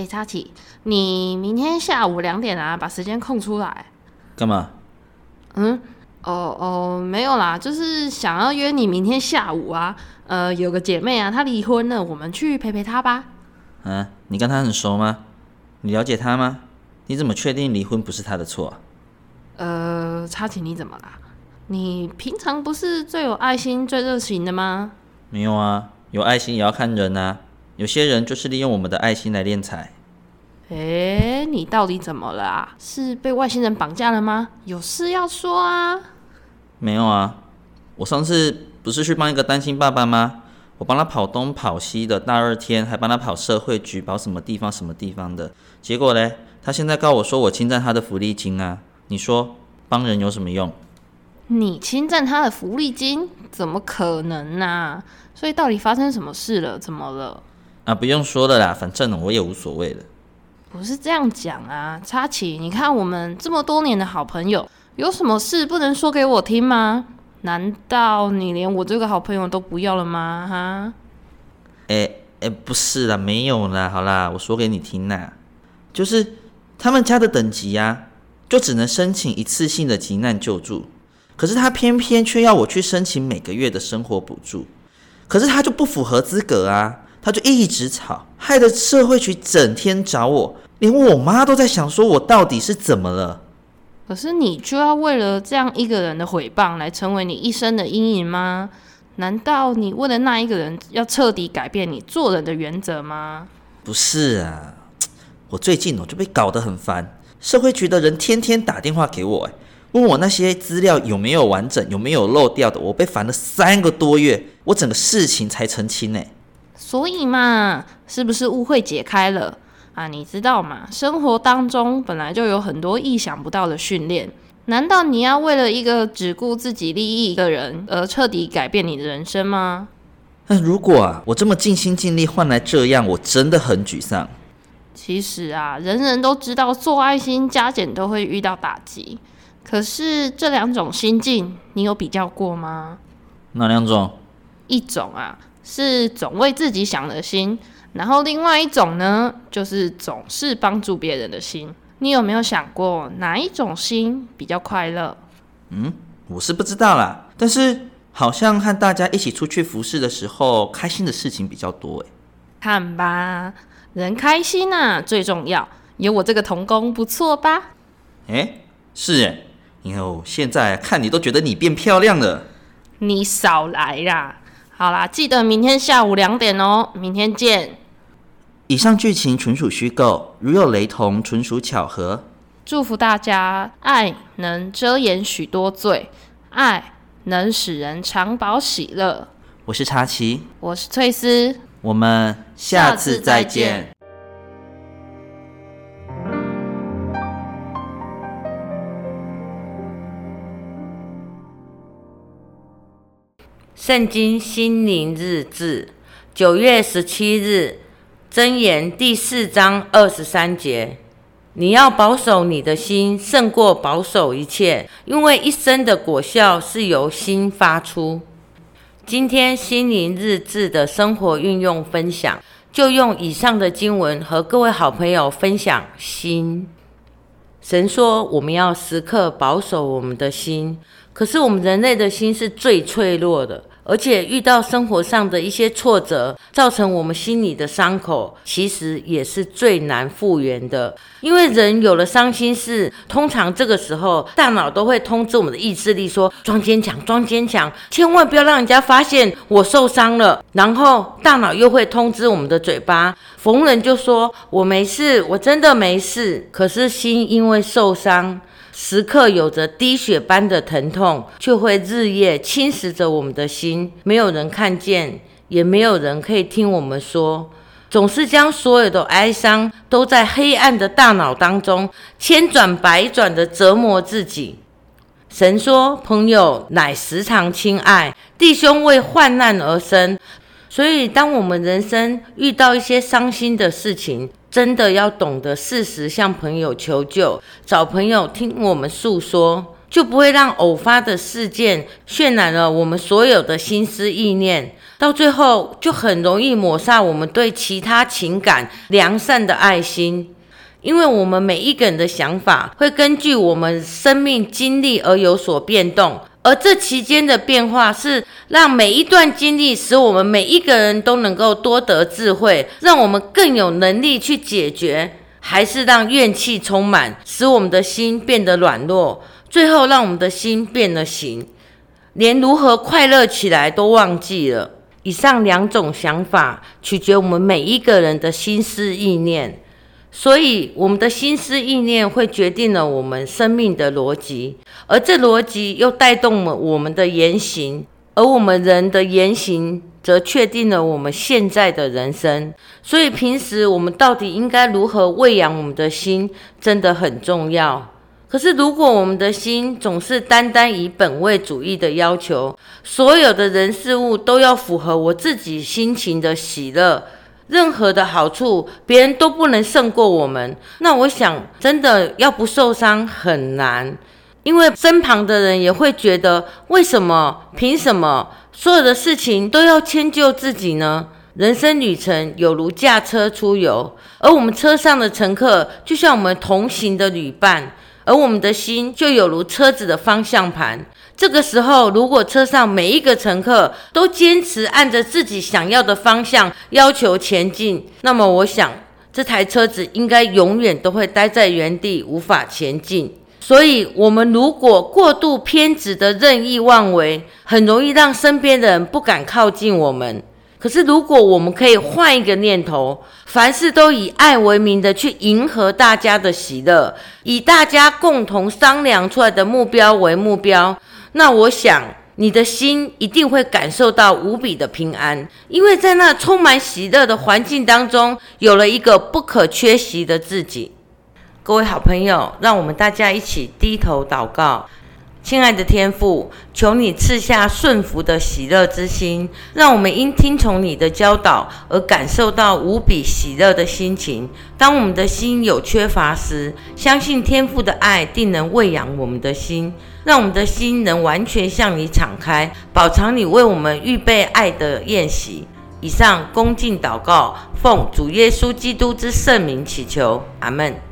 哎，插起，你明天下午两点啊，把时间空出来。干嘛？嗯，哦哦，没有啦，就是想要约你明天下午啊。呃，有个姐妹啊，她离婚了，我们去陪陪她吧。啊，你跟她很熟吗？你了解她吗？你怎么确定离婚不是她的错？呃，插起，你怎么啦？你平常不是最有爱心、最热情的吗？没有啊，有爱心也要看人啊。有些人就是利用我们的爱心来敛财。哎，你到底怎么了啊？是被外星人绑架了吗？有事要说啊？没有啊，我上次不是去帮一个单亲爸爸吗？我帮他跑东跑西的，大热天还帮他跑社会局，跑什么地方什么地方的。结果嘞，他现在告我说我侵占他的福利金啊！你说帮人有什么用？你侵占他的福利金，怎么可能呢？所以到底发生什么事了？怎么了？啊，不用说了啦，反正我也无所谓了。不是这样讲啊，插旗，你看我们这么多年的好朋友，有什么事不能说给我听吗？难道你连我这个好朋友都不要了吗？哈？哎哎，不是啦，没有啦，好啦，我说给你听啦，就是他们家的等级呀，就只能申请一次性的急难救助。可是他偏偏却要我去申请每个月的生活补助，可是他就不符合资格啊，他就一直吵，害得社会局整天找我，连我妈都在想说我到底是怎么了。可是你就要为了这样一个人的诽谤来成为你一生的阴影吗？难道你为了那一个人要彻底改变你做人的原则吗？不是啊，我最近我就被搞得很烦，社会局的人天天打电话给我，哎。问我那些资料有没有完整，有没有漏掉的？我被烦了三个多月，我整个事情才澄清呢。所以嘛，是不是误会解开了啊？你知道吗？生活当中本来就有很多意想不到的训练，难道你要为了一个只顾自己利益的人而彻底改变你的人生吗？那如果啊，我这么尽心尽力换来这样，我真的很沮丧。其实啊，人人都知道做爱心加减都会遇到打击。可是这两种心境，你有比较过吗？哪两种？一种啊是总为自己想的心，然后另外一种呢，就是总是帮助别人的心。你有没有想过哪一种心比较快乐？嗯，我是不知道啦，但是好像和大家一起出去服侍的时候，开心的事情比较多哎。看吧，人开心啊最重要。有我这个童工不错吧？哎，是哎。哟，现在看你都觉得你变漂亮了。你少来啦！好啦，记得明天下午两点哦。明天见。以上剧情纯属虚构，如有雷同，纯属巧合。祝福大家，爱能遮掩许多罪，爱能使人长保喜乐。我是查奇，我是翠丝，我们下次再见。圣经心灵日志，九月十七日，箴言第四章二十三节：你要保守你的心，胜过保守一切，因为一生的果效是由心发出。今天心灵日志的生活运用分享，就用以上的经文和各位好朋友分享心。神说，我们要时刻保守我们的心，可是我们人类的心是最脆弱的。而且遇到生活上的一些挫折，造成我们心里的伤口，其实也是最难复原的。因为人有了伤心事，通常这个时候大脑都会通知我们的意志力说：“装坚强，装坚强，千万不要让人家发现我受伤了。”然后大脑又会通知我们的嘴巴，逢人就说：“我没事，我真的没事。”可是心因为受伤。时刻有着滴血般的疼痛，却会日夜侵蚀着我们的心。没有人看见，也没有人可以听我们说，总是将所有的哀伤都在黑暗的大脑当中千转百转的折磨自己。神说：“朋友乃时常亲爱，弟兄为患难而生。”所以，当我们人生遇到一些伤心的事情，真的要懂得适时向朋友求救，找朋友听我们诉说。就不会让偶发的事件渲染了我们所有的心思意念，到最后就很容易抹杀我们对其他情感良善的爱心。因为我们每一个人的想法会根据我们生命经历而有所变动，而这期间的变化是让每一段经历使我们每一个人都能够多得智慧，让我们更有能力去解决，还是让怨气充满，使我们的心变得软弱。最后，让我们的心变了形，连如何快乐起来都忘记了。以上两种想法取决我们每一个人的心思意念，所以我们的心思意念会决定了我们生命的逻辑，而这逻辑又带动了我们的言行，而我们人的言行则确定了我们现在的人生。所以，平时我们到底应该如何喂养我们的心，真的很重要。可是，如果我们的心总是单单以本位主义的要求，所有的人事物都要符合我自己心情的喜乐，任何的好处别人都不能胜过我们，那我想真的要不受伤很难，因为身旁的人也会觉得，为什么？凭什么？所有的事情都要迁就自己呢？人生旅程有如驾车出游，而我们车上的乘客就像我们同行的旅伴。而我们的心就有如车子的方向盘。这个时候，如果车上每一个乘客都坚持按着自己想要的方向要求前进，那么我想这台车子应该永远都会待在原地，无法前进。所以，我们如果过度偏执的任意妄为，很容易让身边的人不敢靠近我们。可是，如果我们可以换一个念头，凡事都以爱为名的去迎合大家的喜乐，以大家共同商量出来的目标为目标，那我想你的心一定会感受到无比的平安，因为在那充满喜乐的环境当中，有了一个不可缺席的自己。各位好朋友，让我们大家一起低头祷告。亲爱的天父，求你赐下顺服的喜乐之心，让我们因听从你的教导而感受到无比喜乐的心情。当我们的心有缺乏时，相信天父的爱定能喂养我们的心，让我们的心能完全向你敞开，饱尝你为我们预备爱的宴席。以上恭敬祷告，奉主耶稣基督之圣名祈求，阿门。